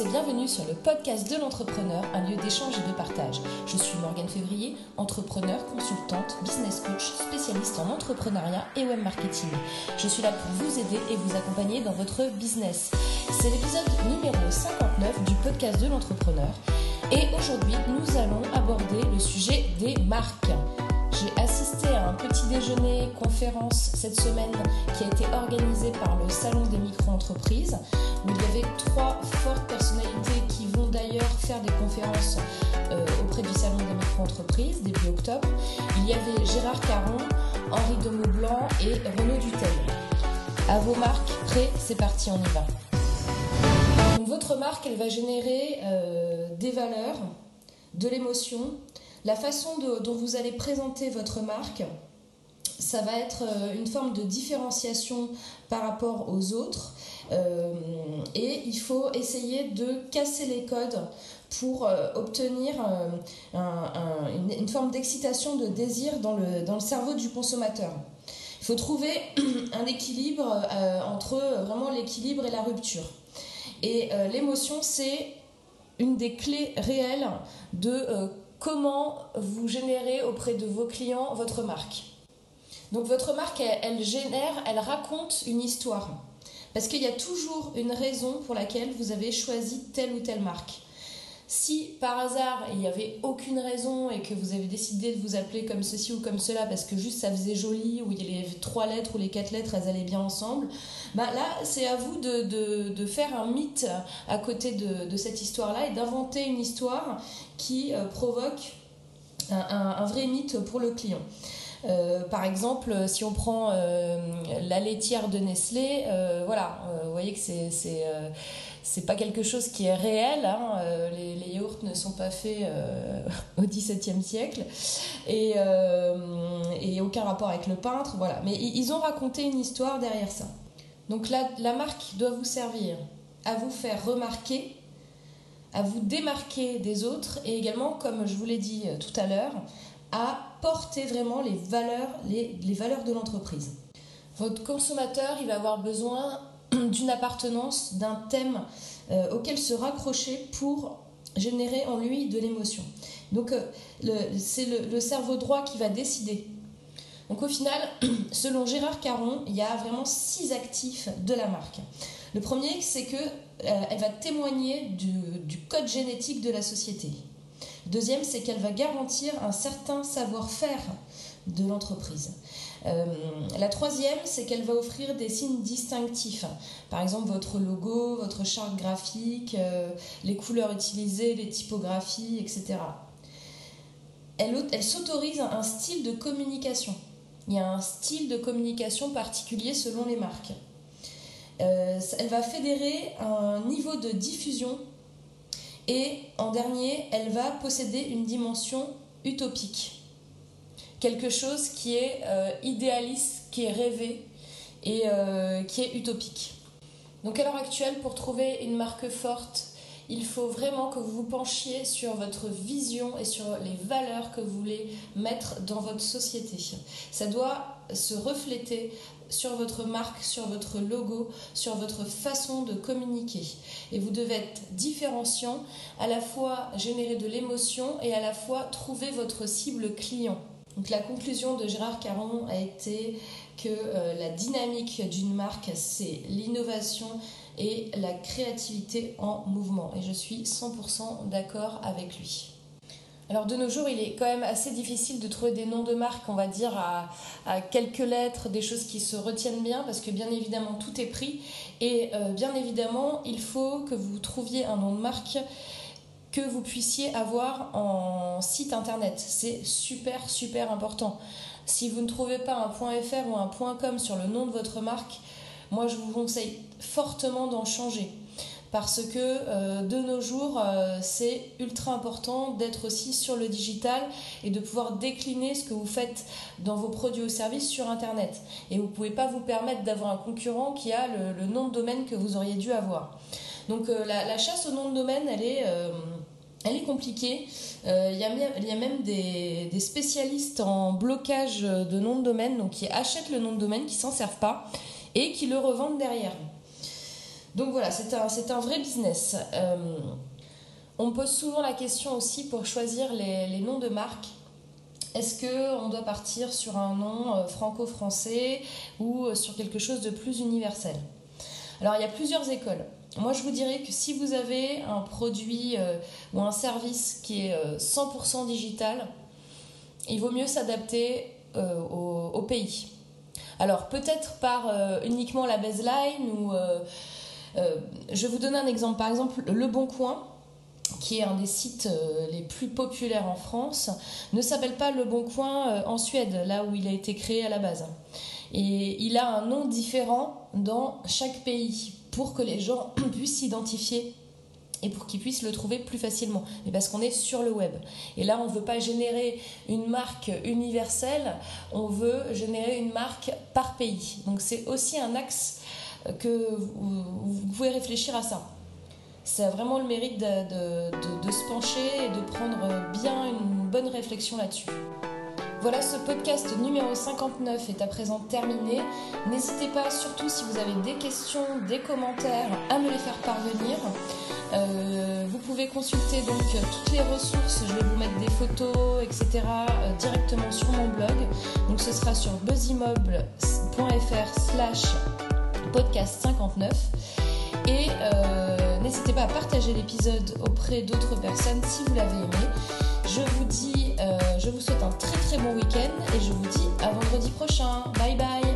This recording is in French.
et bienvenue sur le podcast de l'entrepreneur, un lieu d'échange et de partage. Je suis Morgane Février, entrepreneur, consultante, business coach, spécialiste en entrepreneuriat et web marketing. Je suis là pour vous aider et vous accompagner dans votre business. C'est l'épisode numéro 59 du podcast de l'entrepreneur et aujourd'hui nous allons aborder le sujet des marques. J'ai assisté à un petit déjeuner conférence cette semaine qui a été organisé par le Salon des micro-entreprises il y avait trois fortes personnalités qui vont d'ailleurs faire des conférences euh, auprès du Salon des micro-entreprises début octobre. Il y avait Gérard Caron, Henri de Maublanc et Renaud Dutel. À vos marques, prêts, c'est parti, on y va. Donc, votre marque, elle va générer euh, des valeurs, de l'émotion, la façon dont vous allez présenter votre marque, ça va être euh, une forme de différenciation par rapport aux autres. Euh, et il faut essayer de casser les codes pour euh, obtenir une, forme d'excitation, de désir dans le, dans le cerveau du consommateur. Il faut trouver un équilibre entre vraiment l'équilibre et la rupture. Et l'émotion, c'est une des clés réelles de comment vous générez auprès de vos clients votre marque. Donc votre marque, elle, génère, elle raconte une histoire. Parce qu'il y a toujours une raison pour laquelle vous avez choisi telle ou telle marque. Si par hasard il n'y avait aucune raison et que vous avez décidé de vous appeler comme ceci ou comme cela parce que juste ça faisait joli, ou il y a les trois lettres ou les quatre lettres elles allaient bien ensemble, bah là c'est à vous de, faire un mythe à côté de, cette histoire-là et d'inventer une histoire qui euh, provoque un, vrai mythe pour le client. Euh, par exemple, si on prend euh, la laitière de Nestlé, voilà, vous voyez que c'est c'est pas quelque chose qui est réel. Hein. Euh, les, les, yaourts ne sont pas faits euh, au XVIIe siècle et, euh, et, aucun rapport avec le peintre. Voilà. Mais ils ont raconté une histoire derrière ça. Donc la marque doit vous servir à vous faire remarquer, à vous démarquer des autres et également, comme je vous l'ai dit tout à l'heure, à porter vraiment les valeurs, les, valeurs de l'entreprise. Votre consommateur, il va avoir besoin d'une appartenance, d'un thème euh, auquel se raccrocher pour générer en lui de l'émotion. Donc euh, c'est le, cerveau droit qui va décider. Donc au final, selon Gérard Caron, il y a vraiment six actifs de la marque. Le premier, c'est que euh, elle va témoigner du, code génétique de la société. Deuxième, c'est qu'elle va garantir un certain savoir-faire de l'entreprise. Euh, la troisième, c'est qu'elle va offrir des signes distinctifs. Par exemple, votre logo, votre charte graphique, euh, les couleurs utilisées, les typographies, etc. Elle, elle s'autorise un style de communication. Il y a un style de communication particulier selon les marques. Euh, elle va fédérer un niveau de diffusion et en dernier, elle va posséder une dimension utopique quelque chose qui est euh, idéaliste, qui est rêvé et euh, qui est utopique. Donc à l'heure actuelle, pour trouver une marque forte, il faut vraiment que vous vous penchiez sur votre vision et sur les valeurs que vous voulez mettre dans votre société. Ça doit se refléter sur votre marque, sur votre logo, sur votre façon de communiquer. Et vous devez être différenciant, à la fois générer de l'émotion et à la fois trouver votre cible client. Donc la conclusion de Gérard Caron a été que euh, la dynamique d'une marque, c'est l'innovation et la créativité en mouvement. Et je suis 100% d'accord avec lui. Alors de nos jours, il est quand même assez difficile de trouver des noms de marques, on va dire, à, quelques lettres, des choses qui se retiennent bien, parce que bien évidemment, tout est pris. Et euh, bien évidemment, il faut que vous trouviez un nom de marque que vous puissiez avoir en site internet. C'est super, super important. Si vous ne trouvez pas un .fr ou un .com sur le nom de votre marque, moi je vous conseille fortement d'en changer. Parce que euh, de nos jours, euh, c'est ultra important d'être aussi sur le digital et de pouvoir décliner ce que vous faites dans vos produits ou services sur Internet. Et vous ne pouvez pas vous permettre d'avoir un concurrent qui a le, nom de domaine que vous auriez dû avoir. Donc euh, la, chasse au nom de domaine, elle est elle est compliquée. Euh, il, y a, même des, spécialistes en blocage de nom de domaine, donc qui achètent le nom de domaine, qui s'en servent pas et qui le revendent derrière. Donc voilà, c'est un, vrai business. Euh, on pose souvent la question aussi pour choisir les, les noms de marques. Est-ce qu'on doit partir sur un nom euh, franco-français ou sur quelque chose de plus universel? Alors il y a plusieurs écoles. Moi je vous dirais que si vous avez un produit ou un service qui est 100% digital, il vaut mieux s'adapter au, au, pays. Alors peut-être par uniquement la baseline ou euh, je vais vous donner un exemple. Par exemple, Le Bon Coin, qui est un des sites euh, les plus populaires en France, ne s'appelle pas Le Bon Coin euh, en Suède, là où il a été créé à la base. Et il a un nom différent dans chaque pays pour que les gens puissent s'identifier et pour qu'ils puissent le trouver plus facilement. Mais parce qu'on est sur le web. Et là, on ne veut pas générer une marque universelle, on veut générer une marque par pays. Donc c'est aussi un axe que vous, pouvez réfléchir à ça. C'est vraiment le mérite de, de, se pencher et de prendre bien une bonne réflexion là-dessus. Voilà, ce podcast numéro 59 est à présent terminé. N'hésitez pas, surtout si vous avez des questions, des commentaires, à me les faire parvenir. Euh, vous pouvez consulter donc toutes les ressources, je vais vous mettre des photos, etc. Euh, directement sur mon blog. Donc ce sera sur buzzimmeuble.fr slash podcast 59. Et euh, n'hésitez pas à partager l'épisode auprès d'autres personnes si vous l'avez aimé. Je vous dis, euh, je vous souhaite un très très bon week-end et je vous dis à vendredi prochain. Bye bye